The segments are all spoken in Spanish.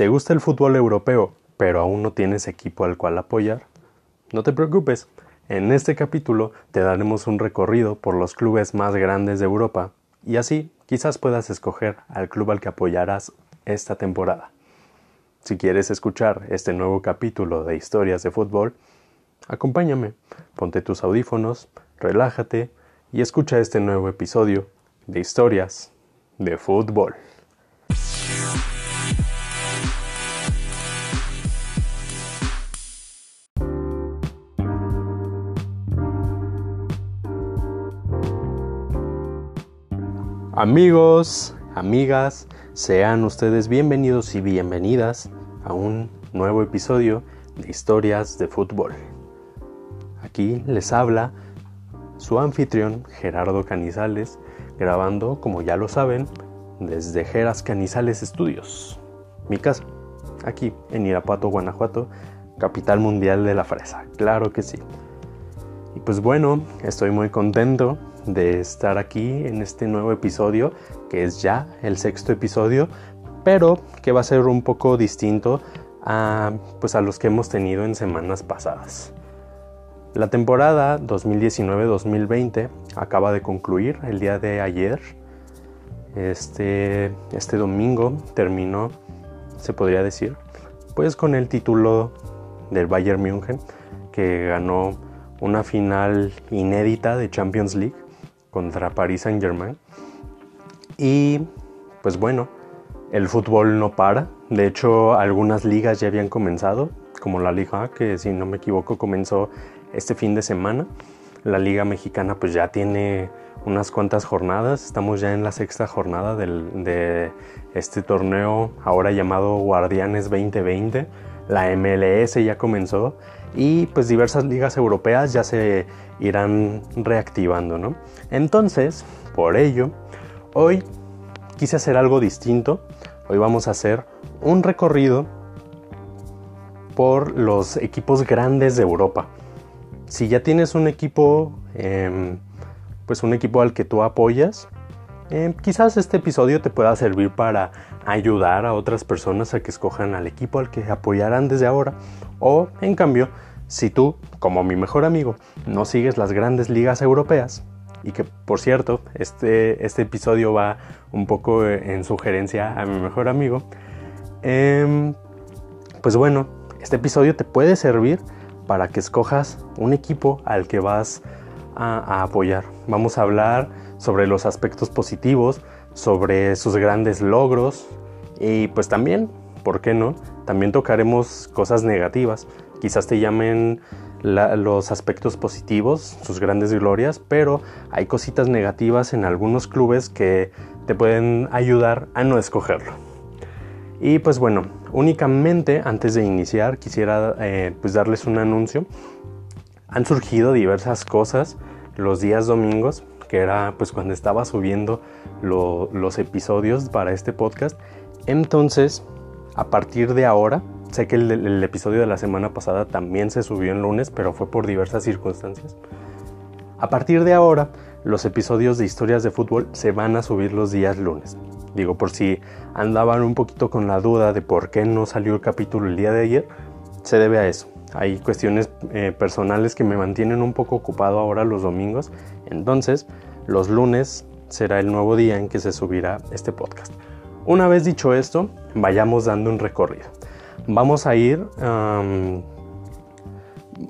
¿Te gusta el fútbol europeo, pero aún no tienes equipo al cual apoyar? No te preocupes, en este capítulo te daremos un recorrido por los clubes más grandes de Europa y así quizás puedas escoger al club al que apoyarás esta temporada. Si quieres escuchar este nuevo capítulo de historias de fútbol, acompáñame, ponte tus audífonos, relájate y escucha este nuevo episodio de historias de fútbol. Amigos, amigas, sean ustedes bienvenidos y bienvenidas a un nuevo episodio de Historias de Fútbol. Aquí les habla su anfitrión Gerardo Canizales, grabando, como ya lo saben, desde Geras Canizales Estudios, mi casa, aquí en Irapuato, Guanajuato, capital mundial de la fresa, claro que sí. Y pues bueno, estoy muy contento de estar aquí en este nuevo episodio, que es ya el sexto episodio, pero que va a ser un poco distinto a, pues a los que hemos tenido en semanas pasadas. La temporada 2019-2020 acaba de concluir el día de ayer. Este, este domingo terminó, se podría decir, pues con el título del Bayern München, que ganó una final inédita de Champions League contra Paris Saint Germain. Y pues bueno, el fútbol no para. De hecho, algunas ligas ya habían comenzado, como la Liga que si no me equivoco comenzó este fin de semana. La Liga Mexicana pues ya tiene unas cuantas jornadas. Estamos ya en la sexta jornada de este torneo ahora llamado Guardianes 2020. La MLS ya comenzó y pues diversas ligas europeas ya se irán reactivando, ¿no? Entonces, por ello, hoy quise hacer algo distinto. Hoy vamos a hacer un recorrido por los equipos grandes de Europa. Si ya tienes un equipo, em, pues un equipo al que tú apoyas, em, quizás este episodio te pueda servir para ayudar a otras personas a que escojan al equipo al que apoyarán desde ahora. O, en cambio, si tú, como mi mejor amigo, no sigues las grandes ligas europeas, y que por cierto, este, este episodio va un poco en sugerencia a mi mejor amigo, em, pues bueno, este episodio te puede servir para que escojas un equipo al que vas a, apoyar. Vamos a hablar sobre los aspectos positivos, sobre sus grandes logros y pues también, ¿por qué no? También tocaremos cosas negativas quizás te llamen los aspectos positivos, sus grandes glorias, pero hay cositas negativas en algunos clubes que te pueden ayudar a no escogerlo. Y pues bueno, únicamente antes de iniciar quisiera eh, pues darles un anuncio. Han surgido diversas cosas los días domingos, que era pues cuando estaba subiendo los episodios para este podcast. Entonces, a partir de ahora, Sé que el, episodio de la semana pasada también se subió en lunes, pero fue por diversas circunstancias. A partir de ahora, los episodios de historias de fútbol se van a subir los días lunes. Digo, por si andaban un poquito con la duda de por qué no salió el capítulo el día de ayer, se debe a eso. Hay cuestiones eh, personales que me mantienen un poco ocupado ahora los domingos, entonces los lunes será el nuevo día en que se subirá este podcast. Una vez dicho esto, vayamos dando un recorrido vamos a ir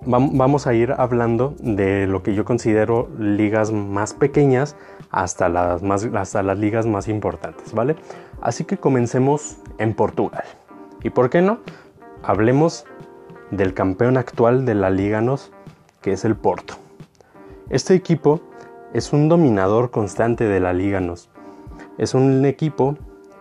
vamos a ir hablando de lo que yo considero ligas más pequeñas hasta las, más, hasta las ligas más importantes, ¿vale? Así que comencemos en Portugal. ¿Y por qué no? Hablemos del campeón actual de la Liga NOS, que es el Porto. Este equipo es un dominador constante de la Liga NOS. Es un equipo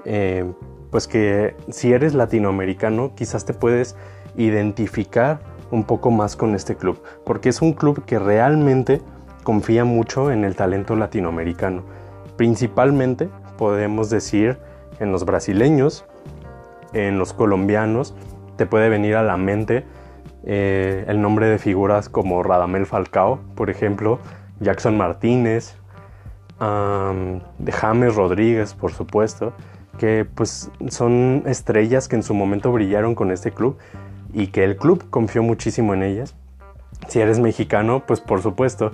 eh, pues que si eres latinoamericano quizás te puedes identificar un poco más con este club, porque es un club que realmente confía mucho en el talento latinoamericano. Principalmente podemos decir en los brasileños, en los colombianos, te puede venir a la mente eh, el nombre de figuras como Radamel Falcao, por ejemplo, Jackson Martínez, de James Rodríguez, por supuesto, que pues son estrellas que en su momento brillaron con este club y que el club confió muchísimo en ellas. Si eres mexicano, pues por supuesto,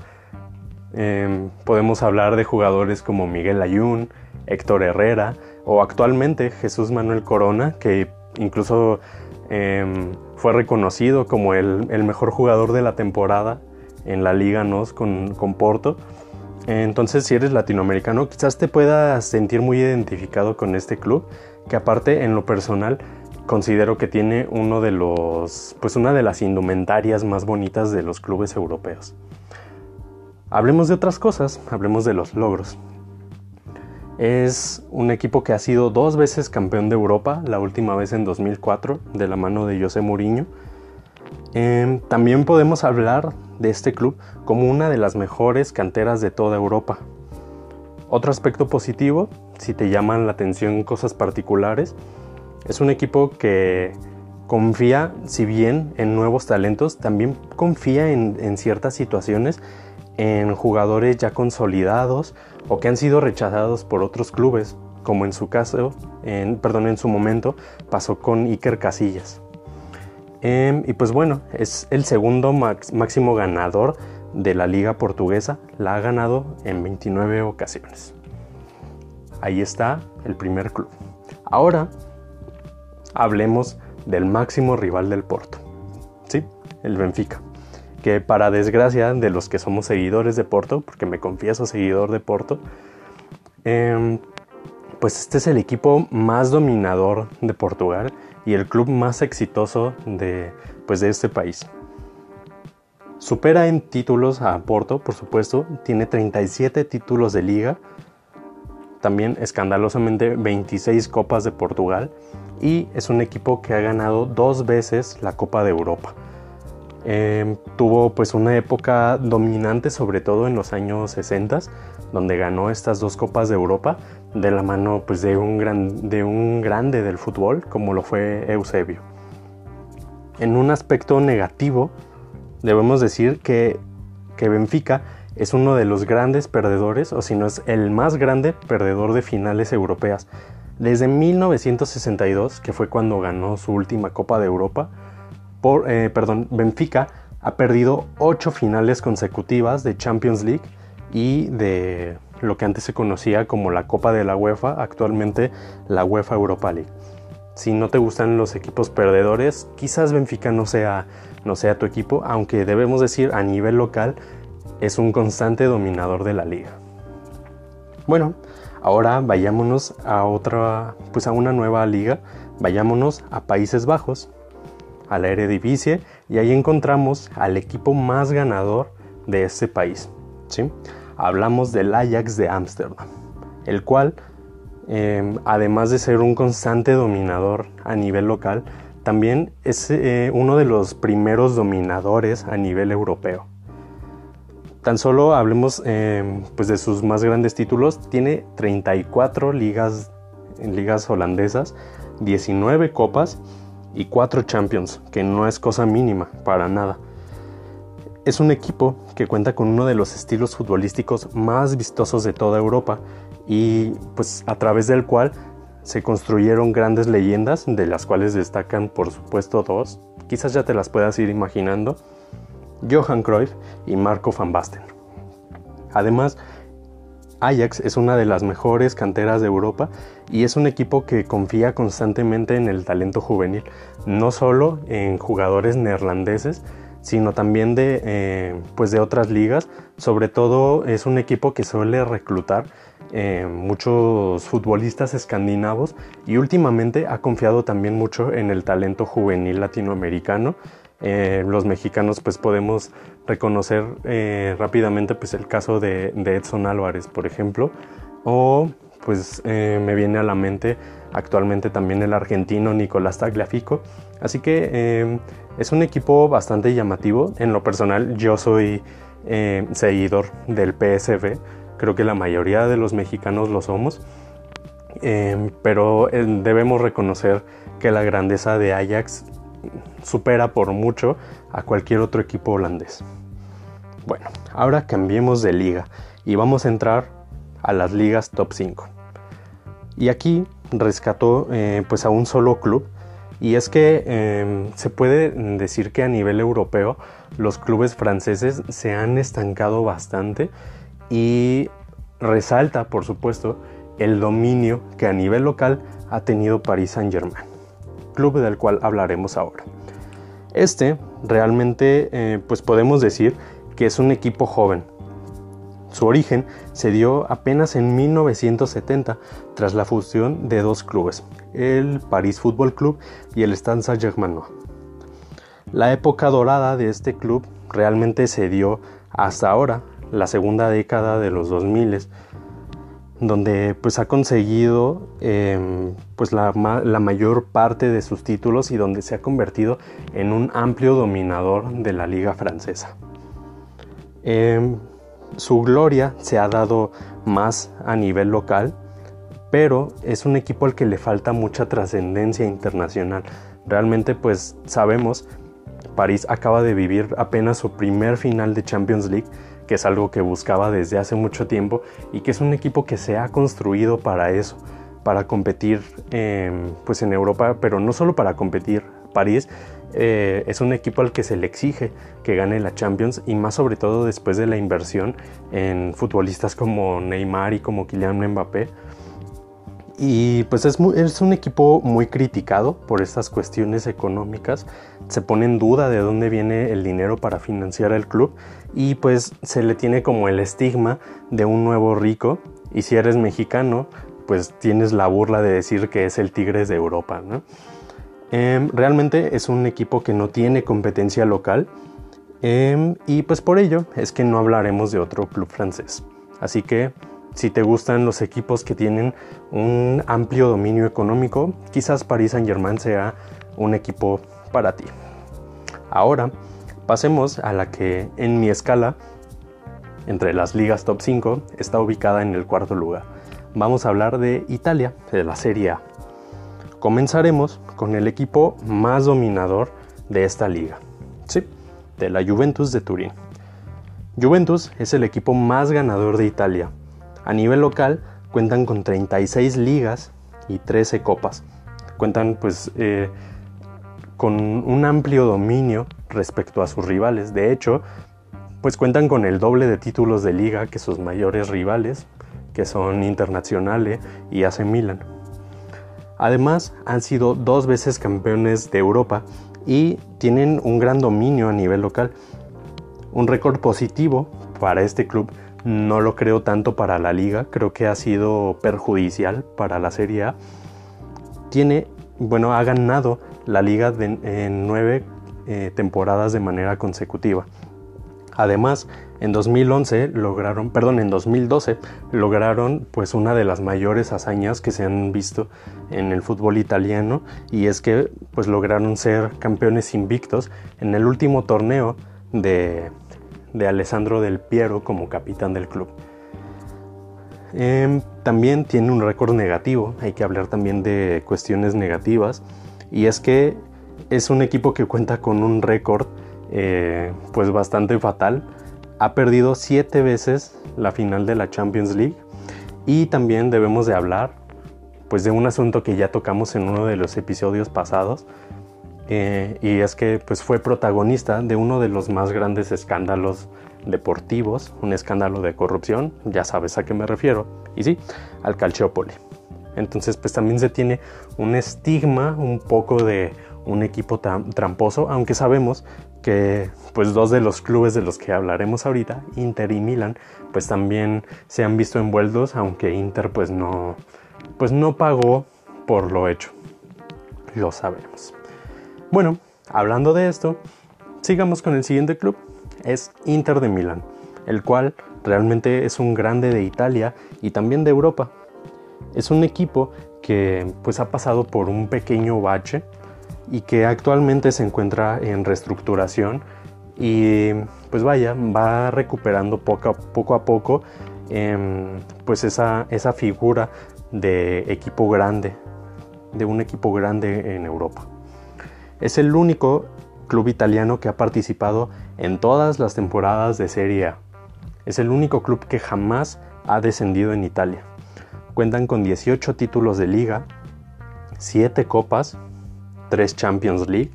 em, podemos hablar de jugadores como Miguel Ayun, Héctor Herrera o actualmente Jesús Manuel Corona, que incluso em, fue reconocido como el, mejor jugador de la temporada en la liga NOS con, con Porto. Entonces, si eres latinoamericano, quizás te puedas sentir muy identificado con este club, que aparte en lo personal considero que tiene uno de los, pues una de las indumentarias más bonitas de los clubes europeos. Hablemos de otras cosas, hablemos de los logros. Es un equipo que ha sido dos veces campeón de Europa, la última vez en 2004, de la mano de José Mourinho. Em, también podemos hablar de este club como una de las mejores canteras de toda Europa. Otro aspecto positivo, si te llaman la atención cosas particulares, es un equipo que confía, si bien en nuevos talentos, también confía en, ciertas situaciones en jugadores ya consolidados o que han sido rechazados por otros clubes, como en su caso, en, perdón, en su momento pasó con Iker Casillas. Em, y pues bueno, es el segundo máximo ganador de la liga portuguesa. La ha ganado en 29 ocasiones. Ahí está el primer club. Ahora hablemos del máximo rival del Porto. Sí, el Benfica. Que para desgracia de los que somos seguidores de Porto, porque me confieso seguidor de Porto, em, pues este es el equipo más dominador de Portugal y el club más exitoso de, pues de este país. Supera en títulos a Porto, por supuesto, tiene 37 títulos de liga, también escandalosamente 26 copas de Portugal y es un equipo que ha ganado dos veces la Copa de Europa. Em, tuvo pues una época dominante sobre todo en los años 60 donde ganó estas dos copas de Europa de la mano pues, de, un gran, de un grande del fútbol como lo fue Eusebio. En un aspecto negativo, debemos decir que, que Benfica es uno de los grandes perdedores, o si no es el más grande perdedor de finales europeas. Desde 1962, que fue cuando ganó su última Copa de Europa, eh, perdón, Benfica ha perdido ocho finales consecutivas de Champions League y de lo que antes se conocía como la Copa de la UEFA, actualmente la UEFA Europa League. Si no te gustan los equipos perdedores, quizás Benfica no sea, no sea tu equipo, aunque debemos decir a nivel local es un constante dominador de la liga. Bueno, ahora vayámonos a otra, pues a una nueva liga, vayámonos a Países Bajos, a la Eredivisie, y ahí encontramos al equipo más ganador de este país. ¿sí? hablamos del Ajax de Ámsterdam, el cual, em, además de ser un constante dominador a nivel local, también es eh, uno de los primeros dominadores a nivel europeo. Tan solo hablemos em, pues de sus más grandes títulos, tiene 34 ligas, ligas holandesas, 19 copas y 4 champions, que no es cosa mínima para nada. Es un equipo que cuenta con uno de los estilos futbolísticos más vistosos de toda Europa y pues a través del cual se construyeron grandes leyendas, de las cuales destacan por supuesto dos, quizás ya te las puedas ir imaginando, Johan Cruyff y Marco van Basten. Además, Ajax es una de las mejores canteras de Europa y es un equipo que confía constantemente en el talento juvenil, no solo en jugadores neerlandeses, sino también de, eh, pues de otras ligas. Sobre todo es un equipo que suele reclutar eh, muchos futbolistas escandinavos y últimamente ha confiado también mucho en el talento juvenil latinoamericano. Eh, los mexicanos pues podemos reconocer rápidamente pues el caso de, Edson Álvarez por ejemplo o pues me viene a la mente actualmente también el argentino Nicolás Tagliafico así que es un equipo bastante llamativo. En lo personal, yo soy eh, seguidor del PSV. Creo que la mayoría de los mexicanos lo somos. Em, pero eh, debemos reconocer que la grandeza de Ajax supera por mucho a cualquier otro equipo holandés. Bueno, ahora cambiemos de liga y vamos a entrar a las ligas top 5. Y aquí rescató eh, pues a un solo club y es que em, se puede decir que a nivel europeo los clubes franceses se han estancado bastante y resalta por supuesto el dominio que a nivel local ha tenido Paris Saint Germain, club del cual hablaremos ahora. Este realmente eh, pues podemos decir que es un equipo joven, su origen se dio apenas en 1970 tras la fusión de dos clubes, el Paris Football Club y el Stade Saint-Germain. La época dorada de este club realmente se dio hasta ahora, la segunda década de los 2000, donde pues ha conseguido em, pues la, mayor parte de sus títulos y donde se ha convertido en un amplio dominador de la liga francesa. Em, su gloria se ha dado más a nivel local, pero es un equipo al que le falta mucha trascendencia internacional. Realmente pues sabemos, París acaba de vivir apenas su primer final de Champions League, que es algo que buscaba desde hace mucho tiempo y que es un equipo que se ha construido para eso, para competir pues en Europa, pero no solo para competir París, eh, es un equipo al que se le exige que gane la Champions y más sobre todo después de la inversión en futbolistas como Neymar y como Kylian Mbappé. Y pues es, es, un equipo muy criticado por estas cuestiones económicas. Se pone en duda de dónde viene el dinero para financiar el club y pues se le tiene como el estigma de un nuevo rico. Y si eres mexicano, pues tienes la burla de decir que es el Tigres de Europa. ¿no? Em, realmente es un equipo que no tiene competencia local em, y pues por ello es que no hablaremos de otro club francés. Así que si te gustan los equipos que tienen un amplio dominio económico, quizás Paris Saint Germain sea un equipo para ti. Ahora pasemos a la que en mi escala entre las ligas top 5 está ubicada en el cuarto lugar. Vamos a hablar de Italia, de la Serie A. Comenzaremos con el equipo más dominador de esta liga, sí, de la Juventus de Turín. Juventus es el equipo más ganador de Italia. A nivel local cuentan con 36 ligas y 13 copas. Cuentan pues eh, con un amplio dominio respecto a sus rivales. De hecho, pues cuentan con el doble de títulos de liga que sus mayores rivales, que son Internazionale y AC Milan. Además, han sido dos veces campeones de Europa y tienen un gran dominio a nivel local. Un récord positivo para este club no lo creo tanto para la liga, creo que ha sido perjudicial para la Serie A. Tiene, bueno, ha ganado la liga en nueve eh, temporadas de manera consecutiva. Además, en 2011 lograron, perdón, en 2012 lograron pues una de las mayores hazañas que se han visto en el fútbol italiano y es que pues lograron ser campeones invictos en el último torneo de, de Alessandro Del Piero como capitán del club. Em, también tiene un récord negativo, hay que hablar también de cuestiones negativas y es que es un equipo que cuenta con un récord eh, pues bastante fatal. Ha perdido siete veces la final de la Champions League y también debemos de hablar pues de un asunto que ya tocamos en uno de los episodios pasados eh, y es que pues fue protagonista de uno de los más grandes escándalos deportivos, un escándalo de corrupción, ya sabes a qué me refiero, y sí, al Calciopoli. Entonces pues también se tiene un estigma un poco de un equipo tramposo, aunque sabemos que pues dos de los clubes de los que hablaremos ahorita, Inter y Milan, pues también se han visto envueltos, aunque Inter pues no pues no pagó por lo hecho. Lo sabemos. Bueno, hablando de esto, sigamos con el siguiente club, es Inter de Milán, el cual realmente es un grande de Italia y también de Europa. Es un equipo que pues ha pasado por un pequeño bache y que actualmente se encuentra en reestructuración y pues vaya, va recuperando poco a poco, em, pues esa, esa figura de equipo grande, de un equipo grande en Europa. Es el único club italiano que ha participado en todas las temporadas de Serie A. Es el único club que jamás ha descendido en Italia. Cuentan con 18 títulos de liga, siete copas, tres Champions League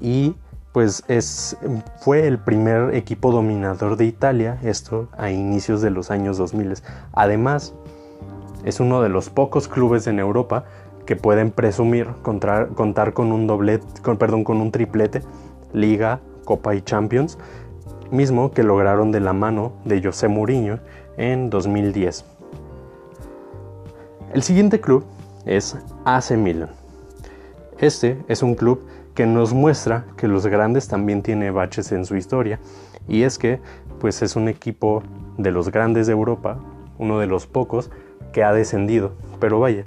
y pues es, fue el primer equipo dominador de Italia, esto a inicios de los años 2000. Además, es uno de los pocos clubes en Europa que pueden presumir contar, con un doblete, perdón, con un triplete, Liga, Copa y Champions, mismo que lograron de la mano de José Mourinho en 2010. El siguiente club es AC Milan. Este es un club que nos muestra que los grandes también tienen baches en su historia y es que pues es un equipo de los grandes de Europa, uno de los pocos que ha descendido, pero vaya,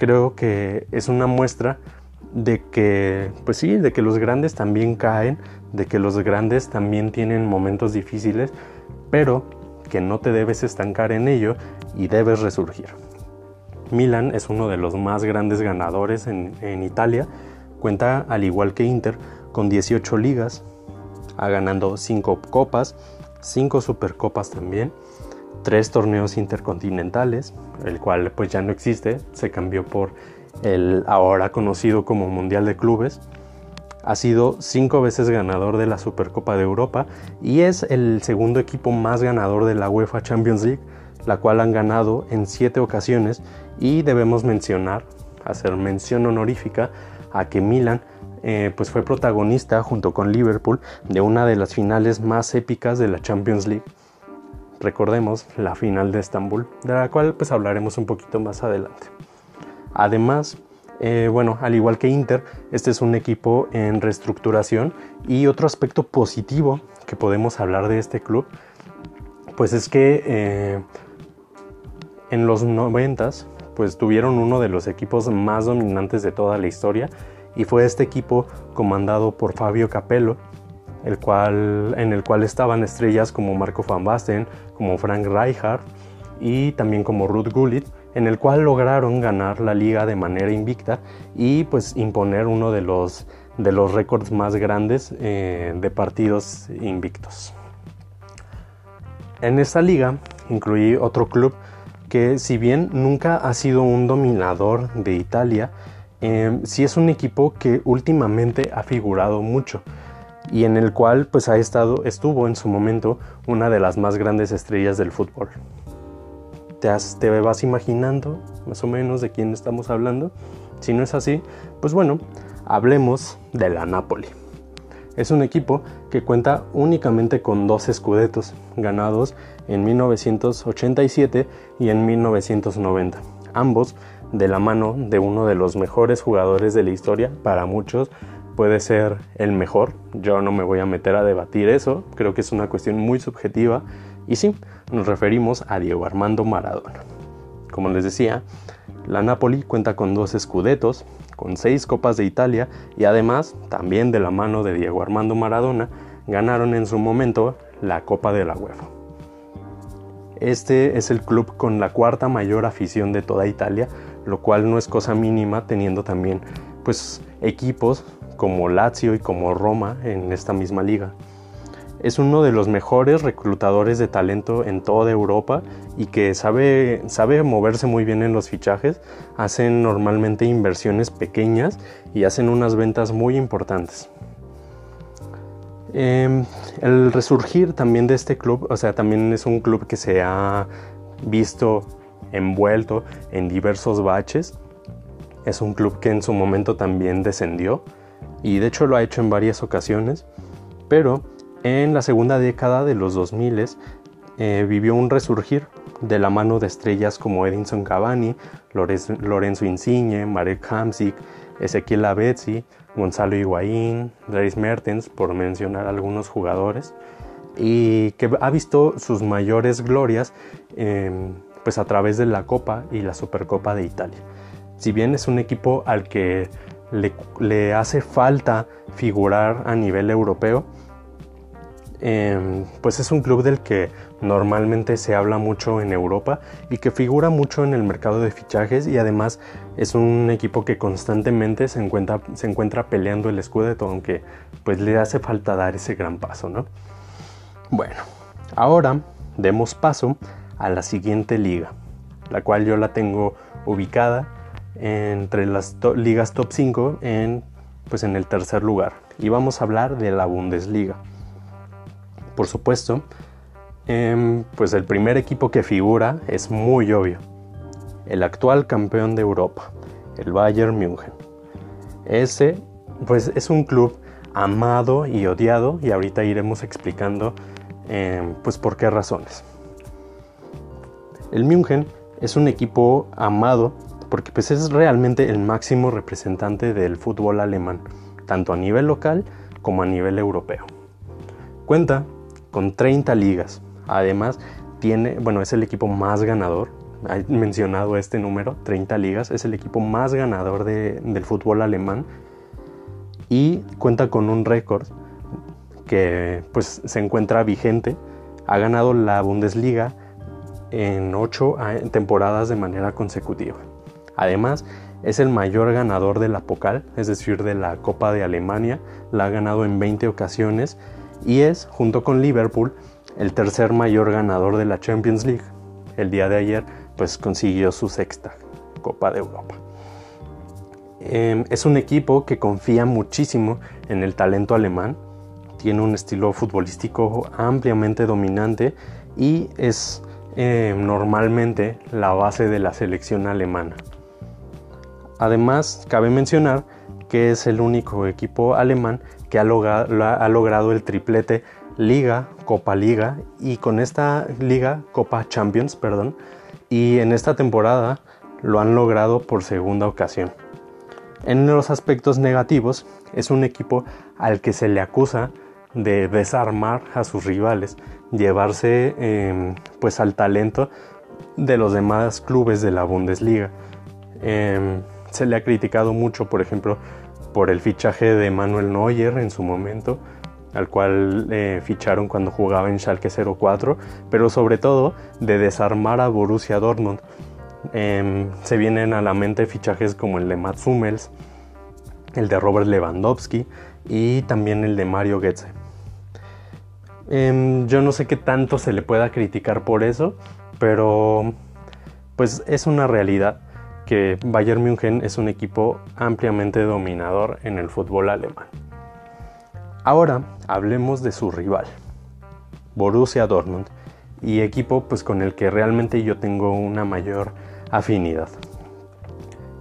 creo que es una muestra de que pues sí, de que los grandes también caen, de que los grandes también tienen momentos difíciles, pero que no te debes estancar en ello y debes resurgir. Milan es uno de los más grandes ganadores en, Italia, cuenta al igual que Inter con 18 ligas, ha ganado 5 copas, 5 supercopas también, 3 torneos intercontinentales, el cual pues ya no existe, se cambió por el ahora conocido como Mundial de Clubes, ha sido cinco veces ganador de la Supercopa de Europa y es el segundo equipo más ganador de la UEFA Champions League, la cual han ganado en siete ocasiones y debemos mencionar, hacer mención honorífica a que Milan eh, pues fue protagonista junto con Liverpool de una de las finales más épicas de la Champions League. Recordemos la final de Estambul, de la cual pues hablaremos un poquito más adelante. Además, eh, bueno, al igual que Inter, este es un equipo en reestructuración y otro aspecto positivo que podemos hablar de este club, pues es que eh, en los noventas, pues tuvieron uno de los equipos más dominantes de toda la historia y fue este equipo comandado por Fabio Capello, el cual, en el cual estaban estrellas como Marco van Basten, como Frank Rijkaard y también como Ruth Gullit, en el cual lograron ganar la liga de manera invicta y pues imponer uno de los, de los récords más grandes eh, de partidos invictos. En esta liga incluí otro club que si bien nunca ha sido un dominador de Italia, eh, sí es un equipo que últimamente ha figurado mucho y en el cual pues ha estado, estuvo en su momento una de las más grandes estrellas del fútbol te, vas imaginando más o menos de quién estamos hablando. Si no es así, pues bueno, hablemos de la Napoli. Es un equipo que cuenta únicamente con dos escudetos ganados en 1987 y en 1990, ambos de la mano de uno de los mejores jugadores de la historia, para muchos puede ser el mejor, yo no me voy a meter a debatir eso, creo que es una cuestión muy subjetiva y sí, nos referimos a Diego Armando Maradona. Como les decía, la Napoli cuenta con dos escudetos, con seis copas de Italia y además, también de la mano de Diego Armando Maradona, ganaron en su momento la Copa de la UEFA. Este es el club con la cuarta mayor afición de toda Italia, lo cual no es cosa mínima teniendo también pues equipos como Lazio y como Roma en esta misma liga es uno de los mejores reclutadores de talento en toda Europa y que sabe, sabe moverse muy bien en los fichajes. Hacen normalmente inversiones pequeñas y hacen unas ventas muy importantes. Em, el resurgir también de este club, o sea, también es un club que se ha visto envuelto en diversos baches. Es un club que en su momento también descendió y de hecho lo ha hecho en varias ocasiones, pero en la segunda década de los 2000 eh, vivió un resurgir de la mano de estrellas como Edinson Cavani, Lorenzo Insigne, Marek Hamsik, Ezequiel Lavezzi, Gonzalo Higuaín, Dries Mertens, por mencionar algunos jugadores, y que ha visto sus mayores glorias em, pues a través de la Copa y la Supercopa de Italia. Si bien es un equipo al que le hace falta figurar a nivel europeo, Em, pues es un club del que normalmente se habla mucho en Europa y que figura mucho en el mercado de fichajes y además es un equipo que constantemente se encuentra, se encuentra peleando el escudeto, aunque pues le hace falta dar ese gran paso, ¿no? Bueno, ahora demos paso a la siguiente liga, la cual yo la tengo ubicada entre las ligas top 5 en, pues en el tercer lugar. Y vamos a hablar de la Bundesliga. Por supuesto, em, pues el primer equipo que figura es muy obvio. El actual campeón de Europa, el Bayern München. Ese pues es un club amado y odiado y ahorita iremos explicando em, pues por qué razones. El München es un equipo amado porque pues es realmente el máximo representante del fútbol alemán, tanto a nivel local como a nivel europeo. Cuenta con 30 ligas, además tiene, bueno, es el equipo más ganador, he mencionado este número, 30 ligas, es el equipo más ganador del fútbol alemán. Y cuenta con un récord que pues se encuentra vigente, ha ganado la Bundesliga en 8 temporadas de manera consecutiva. Además, es el mayor ganador de la Pokal, es decir, de la Copa de Alemania, la ha ganado en 20 ocasiones y es, junto con Liverpool, el tercer mayor ganador de la Champions League. El día de ayer, pues consiguió su sexta Copa de Europa. Em, es un equipo que confía muchísimo en el talento alemán, tiene un estilo futbolístico ampliamente dominante y es em, normalmente la base de la selección alemana. Además, cabe mencionar que es el único equipo alemán que ha, logrado el triplete Liga, Copa Liga y con esta Liga, Copa Champions, perdón, y en esta temporada lo han logrado por segunda ocasión. En los aspectos negativos, es un equipo al que se le acusa de desarmar a sus rivales, llevarse em, pues al talento de los demás clubes de la Bundesliga. Em, se le ha criticado mucho, por ejemplo, por el fichaje de Manuel Neuer en su momento, al cual eh, ficharon cuando jugaba en Schalke 04, pero sobre todo de desarmar a Borussia Dortmund. Em, se vienen a la mente fichajes como el de Mats Hummels, el de Robert Lewandowski y también el de Mario Goetze. Em, yo no sé qué tanto se le pueda criticar por eso, pero pues es una realidad que Bayern München es un equipo ampliamente dominador en el fútbol alemán. Ahora hablemos de su rival, Borussia Dortmund, y equipo pues con el que realmente yo tengo una mayor afinidad.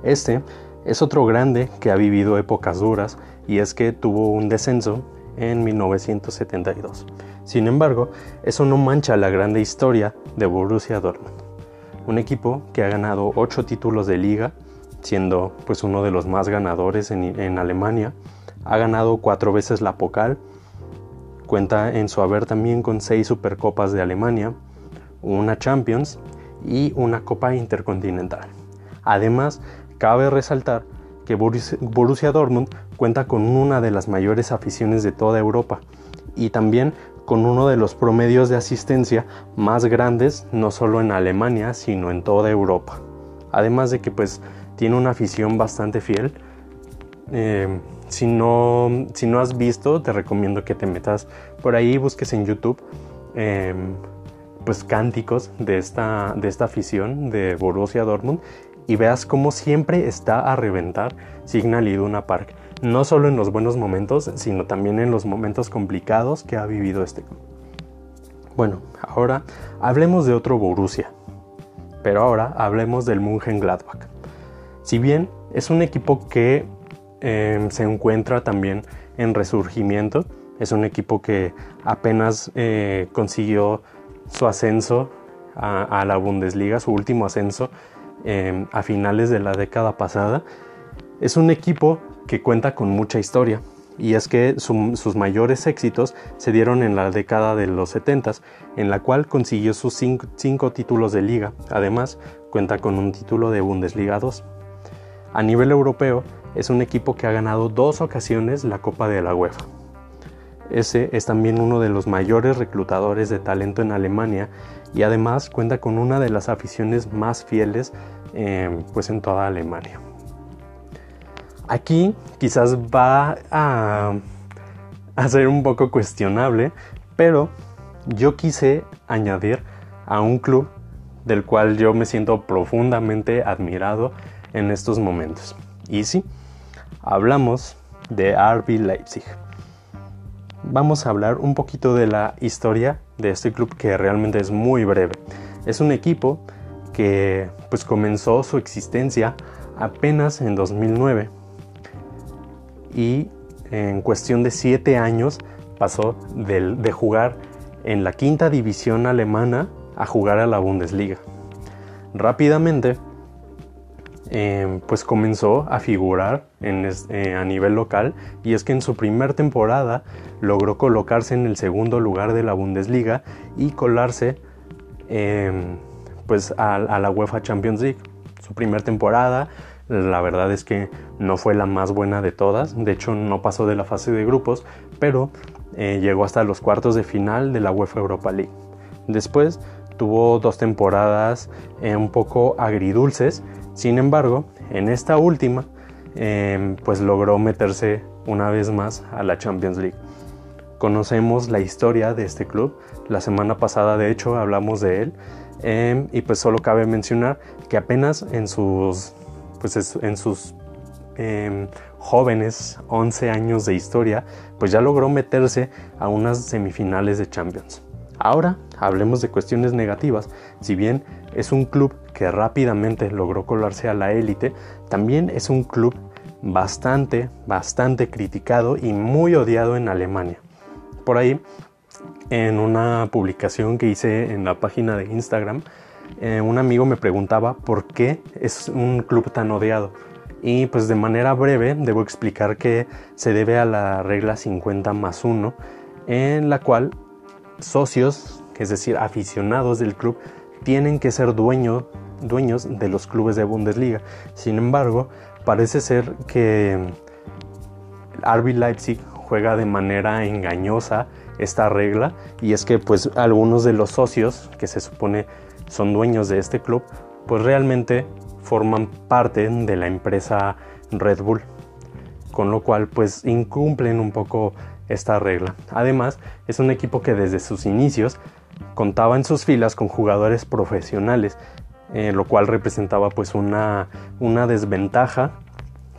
Este es otro grande que ha vivido épocas duras y es que tuvo un descenso en 1972. Sin embargo, eso no mancha la grande historia de Borussia Dortmund un equipo que ha ganado 8 títulos de liga, siendo pues uno de los más ganadores en, Alemania, ha ganado 4 veces la Pokal, cuenta en su haber también con 6 Supercopas de Alemania, una Champions y una Copa Intercontinental. Además, cabe resaltar que Borussia Dortmund cuenta con una de las mayores aficiones de toda Europa y también con uno de los promedios de asistencia más grandes no solo en Alemania sino en toda Europa. Además de que pues tiene una afición bastante fiel. Eh, si, no, si no has visto te recomiendo que te metas por ahí busques en YouTube eh, pues cánticos de esta, de esta afición de Borussia Dortmund y veas cómo siempre está a reventar Signal Iduna Park no solo en los buenos momentos, sino también en los momentos complicados que ha vivido este club. Bueno, ahora hablemos de otro Borussia, pero ahora hablemos del Mönchengladbach. Si bien es un equipo que em, se encuentra también en resurgimiento, es un equipo que apenas eh, consiguió su ascenso a, la Bundesliga, su último ascenso em, a finales de la década pasada. Es un equipo que cuenta con mucha historia, y es que sus mayores éxitos se dieron en la década de los 70, en la cual consiguió sus cinco, títulos de liga, además cuenta con un título de Bundesliga 2. A nivel europeo, es un equipo que ha ganado dos ocasiones la Copa de la UEFA. Ese es también uno de los mayores reclutadores de talento en Alemania y además cuenta con una de las aficiones más fieles eh, pues en toda Alemania. Aquí quizás va a, ser un poco cuestionable, pero yo quise añadir a un club del cual yo me siento profundamente admirado en estos momentos. Y sí, hablamos de RB Leipzig. Vamos a hablar un poquito de la historia de este club que realmente es muy breve. Es un equipo que pues comenzó su existencia apenas en 2009 y en cuestión de 7 años pasó de, jugar en la quinta división alemana a jugar a la Bundesliga. Rápidamente eh, pues comenzó a figurar eh, a nivel local y es que en su primer temporada logró colocarse en el segundo lugar de la Bundesliga y colarse em, pues a, la UEFA Champions League. Su primer temporada la verdad es que no fue la más buena de todas, de hecho no pasó de la fase de grupos, pero eh, llegó hasta los cuartos de final de la UEFA Europa League. Después tuvo dos temporadas un poco agridulces sin embargo, en esta última, em, pues logró meterse una vez más a la Champions League. Conocemos la historia de este club. La semana pasada, de hecho, hablamos de él. Em, y pues solo cabe mencionar que apenas en sus, pues en sus em, jóvenes 11 años de historia, pues ya logró meterse a unas semifinales de Champions. Ahora hablemos de cuestiones negativas. Si bien es un club que rápidamente logró colarse a la élite, también es un club bastante, bastante criticado y muy odiado en Alemania. Por ahí, en una publicación que hice en la página de Instagram, eh, un amigo me preguntaba por qué es un club tan odiado. Y pues de manera breve debo explicar que se debe a la regla 50 más 1, en la cual socios, es decir, aficionados del club, tienen que ser dueños de los clubes de Bundesliga. Sin embargo, parece ser que RB Leipzig juega de manera engañosa esta regla y es que pues algunos de los socios que se supone son dueños de este club pues realmente forman parte de la empresa Red Bull con lo cual pues incumplen un poco esta regla. Además, es un equipo que desde sus inicios contaba en sus filas con jugadores profesionales eh, lo cual representaba pues una, desventaja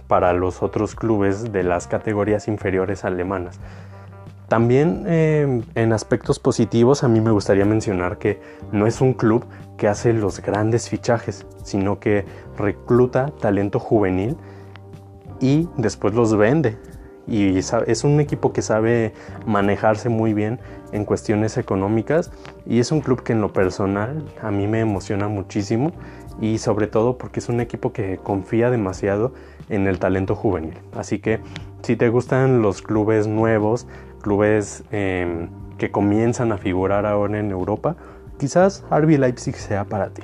para los otros clubes de las categorías inferiores alemanas. También eh, en aspectos positivos a mí me gustaría mencionar que no es un club que hace los grandes fichajes, sino que recluta talento juvenil y después los vende y es un equipo que sabe manejarse muy bien en cuestiones económicas y es un club que en lo personal a mí me emociona muchísimo y sobre todo porque es un equipo que confía demasiado en el talento juvenil. Así que si te gustan los clubes nuevos, clubes em, que comienzan a figurar ahora en Europa, quizás RB Leipzig sea para ti.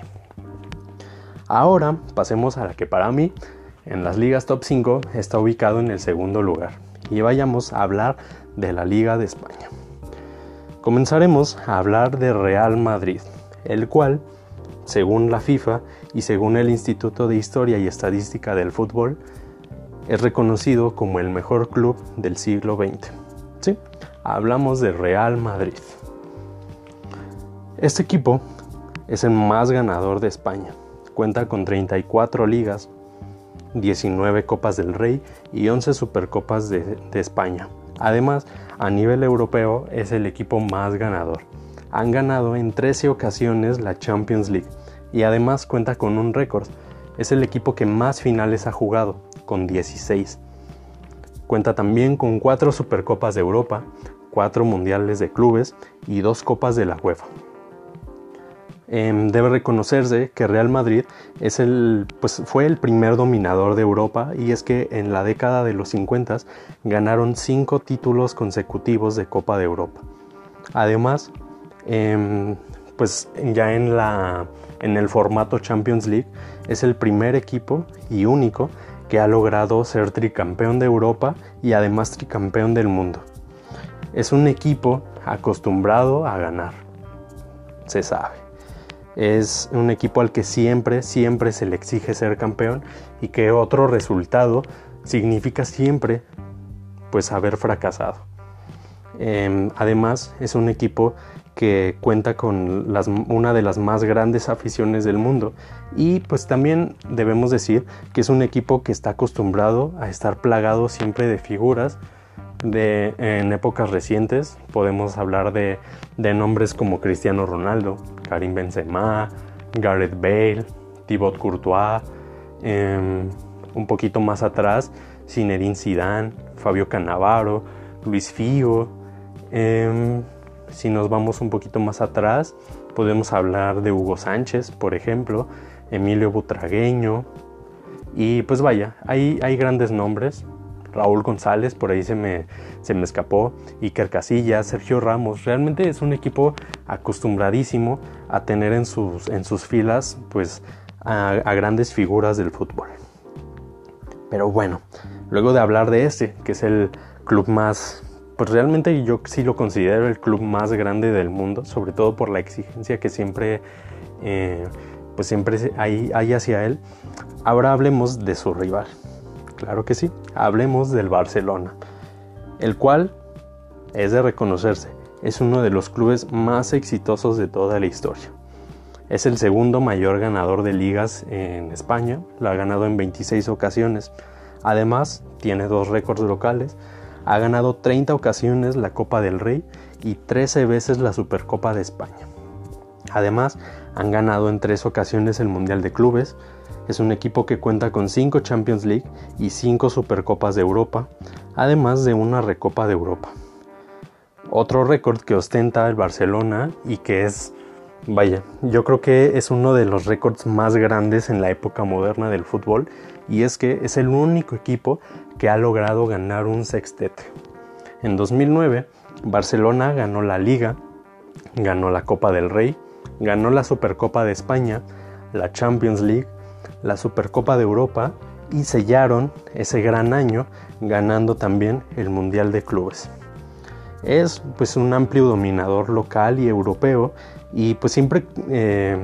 Ahora pasemos a la que para mí en las ligas top 5 está ubicado en el segundo lugar y vayamos a hablar de la Liga de España. Comenzaremos a hablar de Real Madrid, el cual, según la FIFA y según el Instituto de Historia y Estadística del Fútbol, es reconocido como el mejor club del siglo XX. Hablamos de Real Madrid. Este equipo es el más ganador de España. Cuenta con 34 ligas, 19 Copas del Rey y 11 Supercopas de, España. Además, a nivel europeo es el equipo más ganador. Han ganado en 13 ocasiones la Champions League y además cuenta con un récord. Es el equipo que más finales ha jugado, con 16. Cuenta también con 4 Supercopas de Europa, 4 Mundiales de Clubes y 2 Copas de la UEFA. Em, debe reconocerse que Real Madrid es el, pues, fue el primer dominador de Europa y es que en la década de los 50 ganaron cinco títulos consecutivos de Copa de Europa. Además, em, pues ya en, la, en el formato Champions League es el primer equipo y único que ha logrado ser tricampeón de Europa y además tricampeón del mundo. Es un equipo acostumbrado a ganar, se sabe es un equipo al que siempre, siempre se le exige ser campeón y que otro resultado significa siempre pues haber fracasado. Em, además, es un equipo que cuenta con una de las más grandes aficiones del mundo. Y pues también debemos decir que es un equipo que está acostumbrado a estar plagado siempre de figuras. En épocas recientes podemos hablar de, nombres como Cristiano Ronaldo, Karim Benzema, Gareth Bale, Thibaut Courtois, em, un poquito más atrás Zinedine Zidane, Fabio Cannavaro, Luis Figo. Em, si nos vamos un poquito más atrás, podemos hablar de Hugo Sánchez, por ejemplo, Emilio Butragueño. Y pues vaya, hay, hay grandes nombres. Raúl González, por ahí se me, se me escapó. Iker Casillas, Sergio Ramos. Realmente es un equipo acostumbradísimo a tener en sus, en sus filas pues, a, a grandes figuras del fútbol. Pero bueno, luego de hablar de este, que es el club más pues realmente yo sí lo considero el club más grande del mundo, sobre todo por la exigencia que siempre, eh, pues siempre hay, hay hacia él. Ahora hablemos de su rival. Claro que sí, hablemos del Barcelona, el cual es de reconocerse, es uno de los clubes más exitosos de toda la historia. Es el segundo mayor ganador de ligas en España, lo ha ganado en 26 ocasiones. Además, tiene dos récords locales, ha ganado 30 ocasiones la Copa del Rey y 13 veces la Supercopa de España. Además, han ganado en tres ocasiones el Mundial de Clubes. Es un equipo que cuenta con 5 Champions League y 5 Supercopas de Europa, además de una Recopa de Europa. Otro récord que ostenta el Barcelona y que es, vaya, yo creo que es uno de los récords más grandes en la época moderna del fútbol y es que es el único equipo que ha logrado ganar un sextete. En 2009, Barcelona ganó la Liga, ganó la Copa del Rey, ganó la Supercopa de España, la Champions League, la Supercopa de Europa y sellaron ese gran año ganando también el Mundial de Clubes. Es pues un amplio dominador local y europeo y pues siempre eh,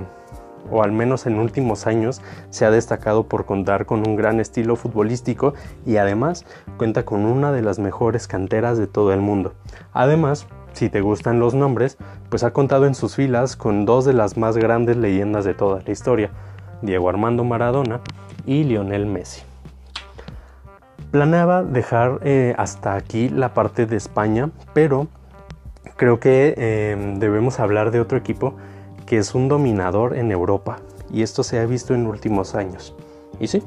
o al menos en últimos años, se ha destacado por contar con un gran estilo futbolístico y además cuenta con una de las mejores canteras de todo el mundo. Además, si te gustan los nombres, pues ha contado en sus filas con dos de las más grandes leyendas de toda la historia, Diego Armando Maradona y Lionel Messi. Planeaba dejar eh, hasta aquí la parte de España, pero creo que eh, debemos hablar de otro equipo que es un dominador en Europa y esto se ha visto en últimos años. Y sí,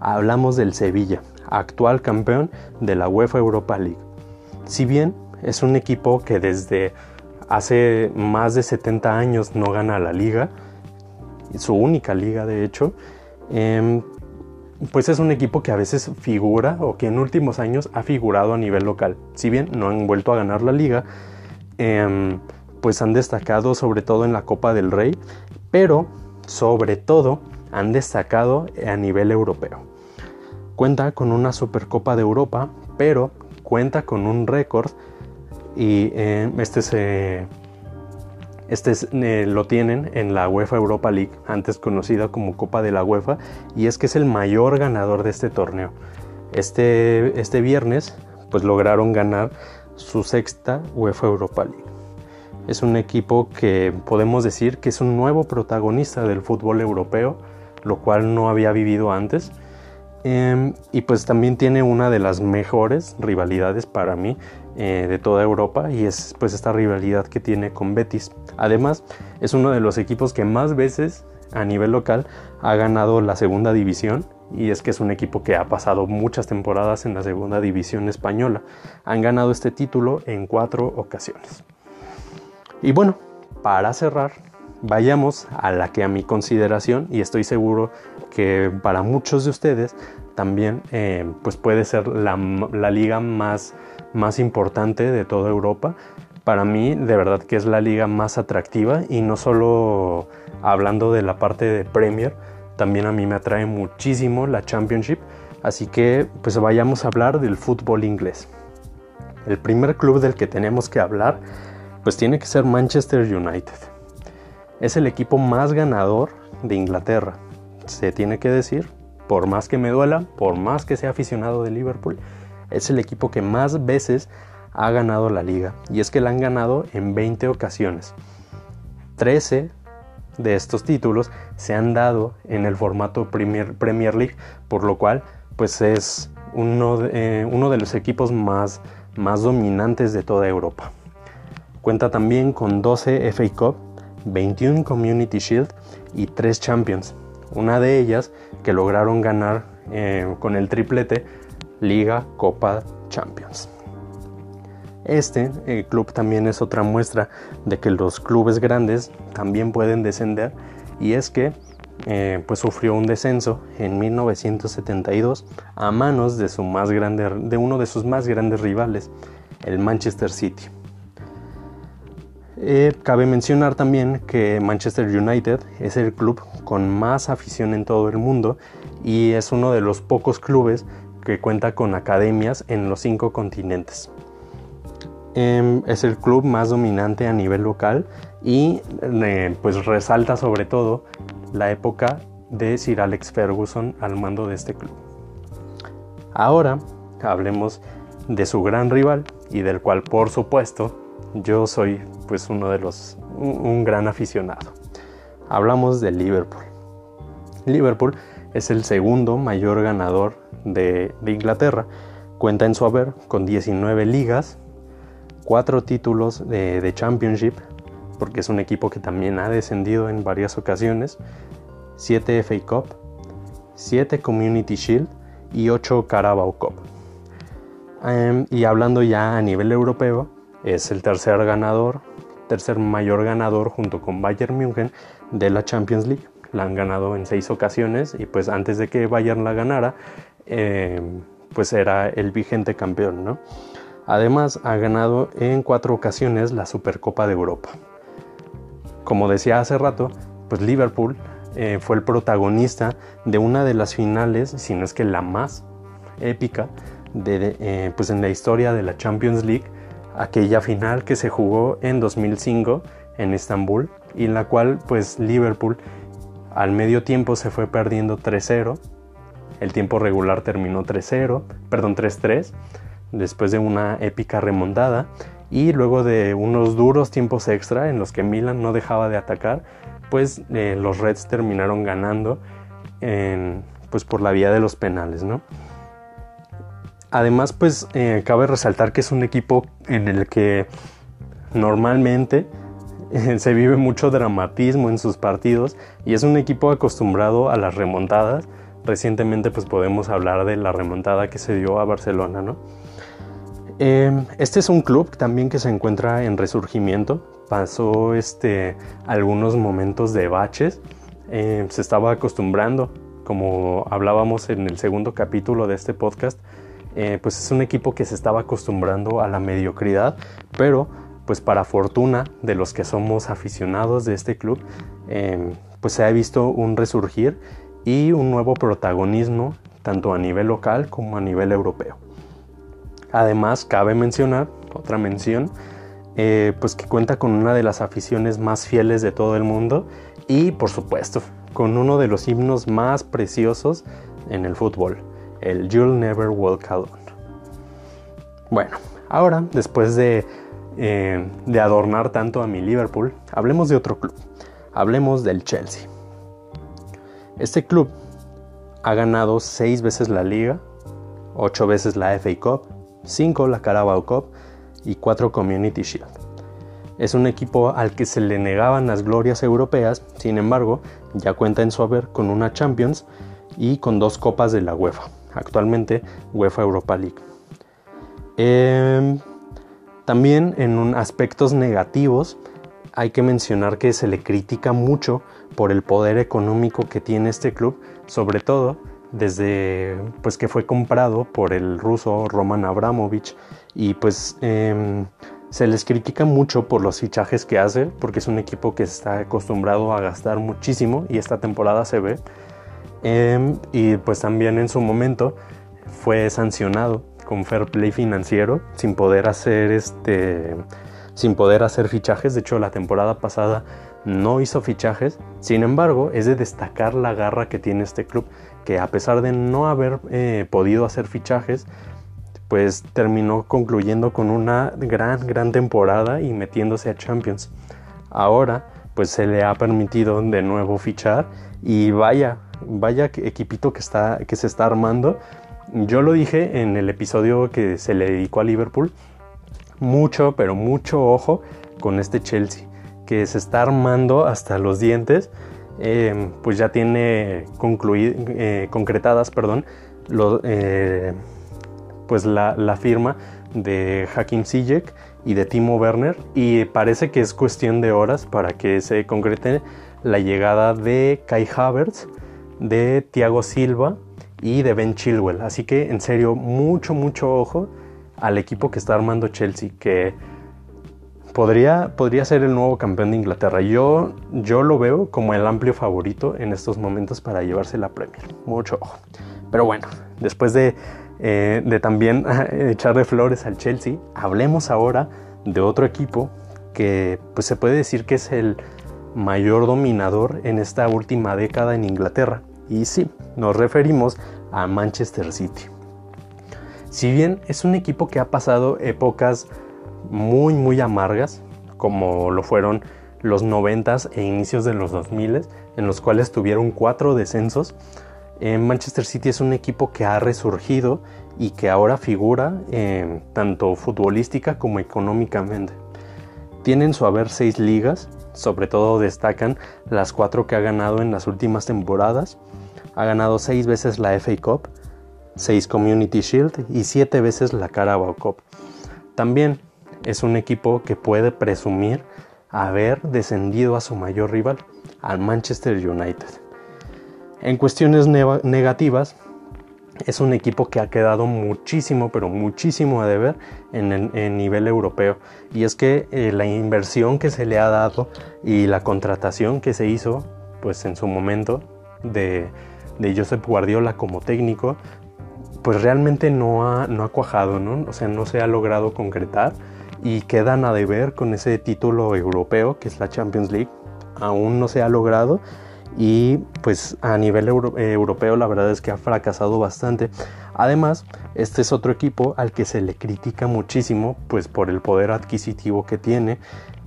hablamos del Sevilla, actual campeón de la UEFA Europa League. Si bien es un equipo que desde hace más de 70 años no gana la liga, su única liga de hecho, em, pues es un equipo que a veces figura o que en últimos años ha figurado a nivel local. Si bien no han vuelto a ganar la liga, em, pues han destacado sobre todo en la Copa del Rey, pero sobre todo han destacado a nivel europeo. Cuenta con una Supercopa de Europa, pero cuenta con un récord y eh, este, se, este eh, lo tienen en la UEFA Europa League, antes conocida como Copa de la UEFA, y es que es el mayor ganador de este torneo. Este, este viernes pues lograron ganar su sexta UEFA Europa League. Es un equipo que podemos decir que es un nuevo protagonista del fútbol europeo, lo cual no había vivido antes. Em, y pues también tiene una de las mejores rivalidades para mí eh, de toda Europa y es pues esta rivalidad que tiene con Betis. Además es uno de los equipos que más veces a nivel local ha ganado la segunda división y es que es un equipo que ha pasado muchas temporadas en la segunda división española. Han ganado este título en cuatro ocasiones. Y bueno, para cerrar, vayamos a la que a mi consideración, y estoy seguro que para muchos de ustedes también eh, pues puede ser la, liga más, más importante de toda Europa. Para mí de verdad que es la liga más atractiva y no solo hablando de la parte de Premier, también a mí me atrae muchísimo la Championship. Así que pues vayamos a hablar del fútbol inglés. El primer club del que tenemos que hablar pues tiene que ser Manchester United. Es el equipo más ganador de Inglaterra. Se tiene que decir, por más que me duela, por más que sea aficionado de Liverpool, es el equipo que más veces ha ganado la liga y es que la han ganado en 20 ocasiones. 13 de estos títulos se han dado en el formato Premier, League, por lo cual pues es uno de, eh, uno de los equipos más, más dominantes de toda Europa. Cuenta también con 12 FA Cup, 21 Community Shield y 3 Champions. Una de ellas que lograron ganar eh, con el triplete Liga, Copa, Champions. Este club también es otra muestra de que los clubes grandes también pueden descender y es que eh, pues sufrió un descenso en 1972 a manos de, su más grande, de uno de sus más grandes rivales, el Manchester City. Eh, cabe mencionar también que Manchester United es el club con más afición en todo el mundo y es uno de los pocos clubes que cuenta con academias en los cinco continentes. Em, es el club más dominante a nivel local y eh, pues resalta sobre todo la época de Sir Alex Ferguson al mando de este club. Ahora hablemos de su gran rival y del cual por supuesto yo soy pues uno de los un, gran aficionado. Hablamos de Liverpool. Liverpool es el segundo mayor ganador de, Inglaterra. Cuenta en su haber con 19 ligas, cuatro títulos de, Championship, porque es un equipo que también ha descendido en varias ocasiones, 7 FA Cup, 7 Community Shield y 8 Carabao Cup. Em, y hablando ya a nivel europeo, es el tercer ganador, tercer mayor ganador junto con Bayern München de la Champions League. La han ganado en seis ocasiones y pues antes de que Bayern la ganara, em, pues era el vigente campeón, ¿no? Además, ha ganado en cuatro ocasiones la Supercopa de Europa. Como decía hace rato, pues Liverpool eh, fue el protagonista de una de las finales, si no es que la más épica, de, eh, pues en la historia de la Champions League, aquella final que se jugó en 2005 en Estambul y en la cual pues Liverpool al medio tiempo se fue perdiendo 3-0, el tiempo regular terminó 3-0, perdón 3-3 después de una épica remontada y luego de unos duros tiempos extra en los que Milan no dejaba de atacar, pues eh, los Reds terminaron ganando pues por la vía de los penales, ¿no? Además, pues eh, cabe resaltar que es un equipo en el que normalmente eh, se vive mucho dramatismo en sus partidos y es un equipo acostumbrado a las remontadas. Recientemente pues podemos hablar de la remontada que se dio a Barcelona, ¿no? Em, este es un club también que se encuentra en resurgimiento. Pasó este, algunos momentos de baches. Em, se estaba acostumbrando, como hablábamos en el segundo capítulo de este podcast, eh, pues es un equipo que se estaba acostumbrando a la mediocridad, pero pues para fortuna de los que somos aficionados de este club, em, pues se ha visto un resurgir y un nuevo protagonismo tanto a nivel local como a nivel europeo. Además, cabe mencionar, otra mención, eh, pues que cuenta con una de las aficiones más fieles de todo el mundo y, por supuesto, con uno de los himnos más preciosos en el fútbol, el You'll Never Walk Alone. Bueno, ahora, después de, eh, de adornar tanto a mi Liverpool, hablemos de otro club. Hablemos del Chelsea. Este club ha ganado seis veces la liga, ocho veces la FA Cup, 5 la Carabao Cup y 4 Community Shield. Es un equipo al que se le negaban las glorias europeas, sin embargo, ya cuenta en su haber con una Champions y con dos copas de la UEFA, actualmente UEFA Europa League. Em, también en aspectos negativos hay que mencionar que se le critica mucho por el poder económico que tiene este club, sobre todo desde pues que fue comprado por el ruso Roman Abramovich y pues em, se les critica mucho por los fichajes que hace porque es un equipo que está acostumbrado a gastar muchísimo y esta temporada se ve em, y pues también en su momento fue sancionado con fair play financiero sin poder hacer este sin poder hacer fichajes de hecho la temporada pasada no hizo fichajes sin embargo es de destacar la garra que tiene este club que a pesar de no haber eh, podido hacer fichajes, pues terminó concluyendo con una gran, gran temporada y metiéndose a Champions. Ahora, pues se le ha permitido de nuevo fichar y vaya, vaya equipito que, está, que se está armando. Yo lo dije en el episodio que se le dedicó a Liverpool. Mucho, pero mucho ojo con este Chelsea, que se está armando hasta los dientes. Eh, pues ya tiene eh, concretadas perdón, eh, pues la, firma de Hakim Ziyech y de Timo Werner y parece que es cuestión de horas para que se concrete la llegada de Kai Havertz, de Thiago Silva y de Ben Chilwell. Así que en serio, mucho, mucho ojo al equipo que está armando Chelsea, que podría, podría ser el nuevo campeón de Inglaterra. Yo, yo lo veo como el amplio favorito en estos momentos para llevarse la Premier. Mucho ojo. Pero bueno, después de eh, de también echarle flores al Chelsea, hablemos ahora de otro equipo que pues se puede decir que es el mayor dominador en esta última década en Inglaterra. Y sí, nos referimos a Manchester City. Si bien es un equipo que ha pasado épocas muy muy amargas, como lo fueron los 90s e inicios de los 2000 en los cuales tuvieron cuatro descensos, Manchester City es un equipo que ha resurgido y que ahora figura tanto futbolística como económicamente. Tienen su haber seis ligas, sobre todo destacan las cuatro que ha ganado en las últimas temporadas. Ha ganado seis veces la FA Cup, seis Community Shield y siete veces la Carabao Cup. También es un equipo que puede presumir haber descendido a su mayor rival, al Manchester United. En cuestiones negativas, es un equipo que ha quedado muchísimo, pero muchísimo a deber en el nivel europeo. Y es que eh, la inversión que se le ha dado y la contratación que se hizo, pues en su momento, de, de Josep Guardiola como técnico, pues realmente no ha, no ha cuajado, ¿no? O sea, no se ha logrado concretar y quedan a deber con ese título europeo que es la Champions League. Aún no se ha logrado y pues a nivel eh, europeo la verdad es que ha fracasado bastante. Además, este es otro equipo al que se le critica muchísimo pues por el poder adquisitivo que tiene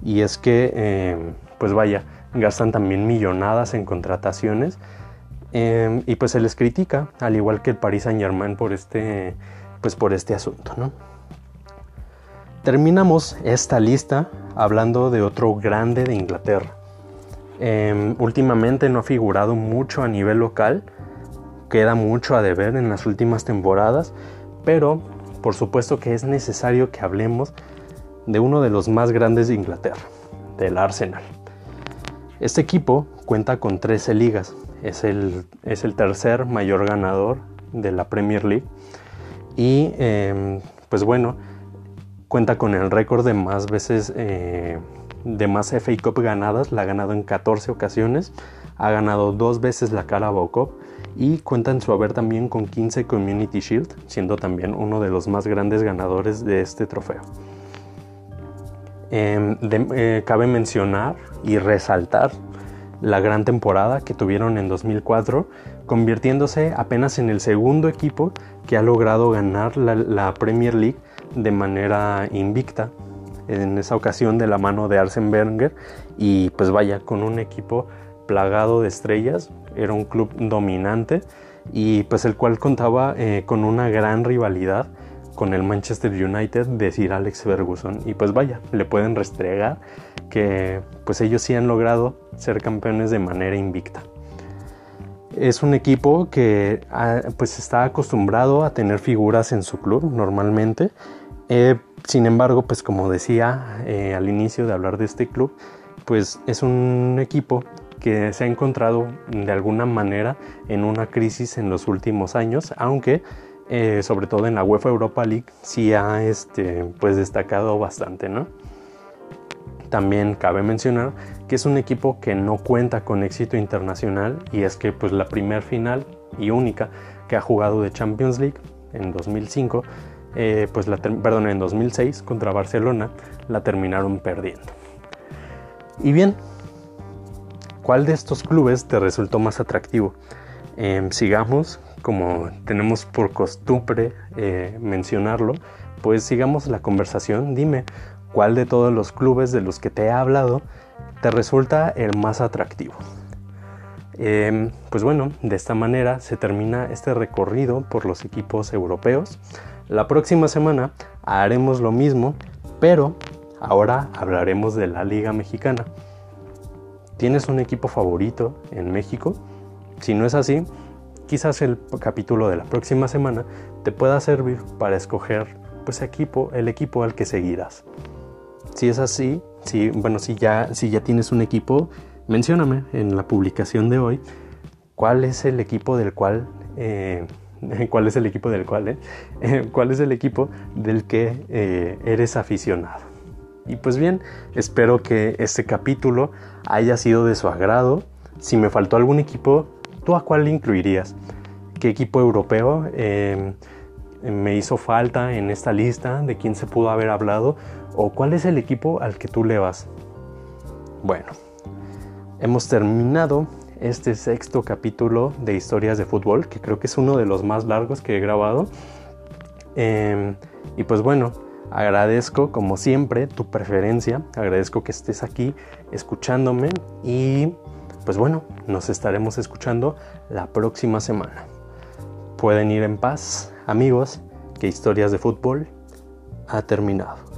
y es que eh, pues vaya, gastan también millonadas en contrataciones em, y pues se les critica al igual que el Paris Saint Germain por este pues por este asunto, ¿no? Terminamos esta lista hablando de otro grande de Inglaterra Em, últimamente no ha figurado mucho a nivel local, queda mucho a deber en las últimas temporadas, pero por supuesto que es necesario que hablemos de uno de los más grandes de Inglaterra, del Arsenal. Este equipo cuenta con 13 ligas, es el, es el tercer mayor ganador de la Premier League. Y em, pues bueno, cuenta con el récord de más veces eh, de más FA Cup ganadas, la ha ganado en 14 ocasiones, ha ganado dos veces la Carabao Cup. Y cuenta en su haber también con 15 Community Shield, siendo también uno de los más grandes ganadores de este trofeo. Em, eh, cabe mencionar y resaltar la gran temporada que tuvieron en 2004, convirtiéndose apenas en el segundo equipo que ha logrado ganar la Premier League de manera invicta en esa ocasión de la mano de Arsen Wenger. Y pues vaya, con un equipo plagado de estrellas, era un club dominante y pues el cual contaba eh, con una gran rivalidad con el Manchester United de Sir Alex Ferguson. Y pues vaya, le pueden restregar que pues ellos sí han logrado ser campeones de manera invicta. Es un equipo que ah, pues está acostumbrado a tener figuras en su club normalmente eh, sin embargo, pues como decía eh, al inicio de hablar de este club, pues es un equipo que se ha encontrado de alguna manera en una crisis en los últimos años, aunque eh, sobre todo en la UEFA Europa League sí ha este, pues destacado bastante, ¿no? También cabe mencionar que es un equipo que no cuenta con éxito internacional y es que pues la primer final y única que ha jugado de Champions League en 2005 eh, pues la perdón, en 2006 contra Barcelona la terminaron perdiendo. Y bien, ¿cuál de estos clubes te resultó más atractivo? Em, sigamos como tenemos por costumbre eh, mencionarlo, pues sigamos la conversación. Dime cuál de todos los clubes de los que te he hablado te resulta el más atractivo. Em, pues bueno, de esta manera se termina este recorrido por los equipos europeos. La próxima semana haremos lo mismo, pero ahora hablaremos de la Liga Mexicana. ¿Tienes un equipo favorito en México? Si no es así, quizás el capítulo de la próxima semana te pueda servir para escoger pues equipo, el equipo al que seguirás. Si es así, si, bueno, si ya, si ya tienes un equipo, mencióname en la publicación de hoy cuál es el equipo del cual, eh, cuál es el equipo del cual, eh? cuál es el equipo del que eh, eres aficionado. Y pues bien, espero que este capítulo haya sido de su agrado. Si me faltó algún equipo, ¿tú a cuál incluirías? ¿Qué equipo europeo me hizo falta en esta lista? ¿De quién se pudo haber hablado? ¿O cuál es el equipo al que tú le vas? Bueno, hemos terminado este sexto capítulo de historias de fútbol, que creo que es uno de los más largos que he grabado. Em, y pues bueno, agradezco como siempre tu preferencia, agradezco que estés aquí escuchándome y pues bueno, nos estaremos escuchando la próxima semana. Pueden ir en paz, amigos, que historias de fútbol ha terminado.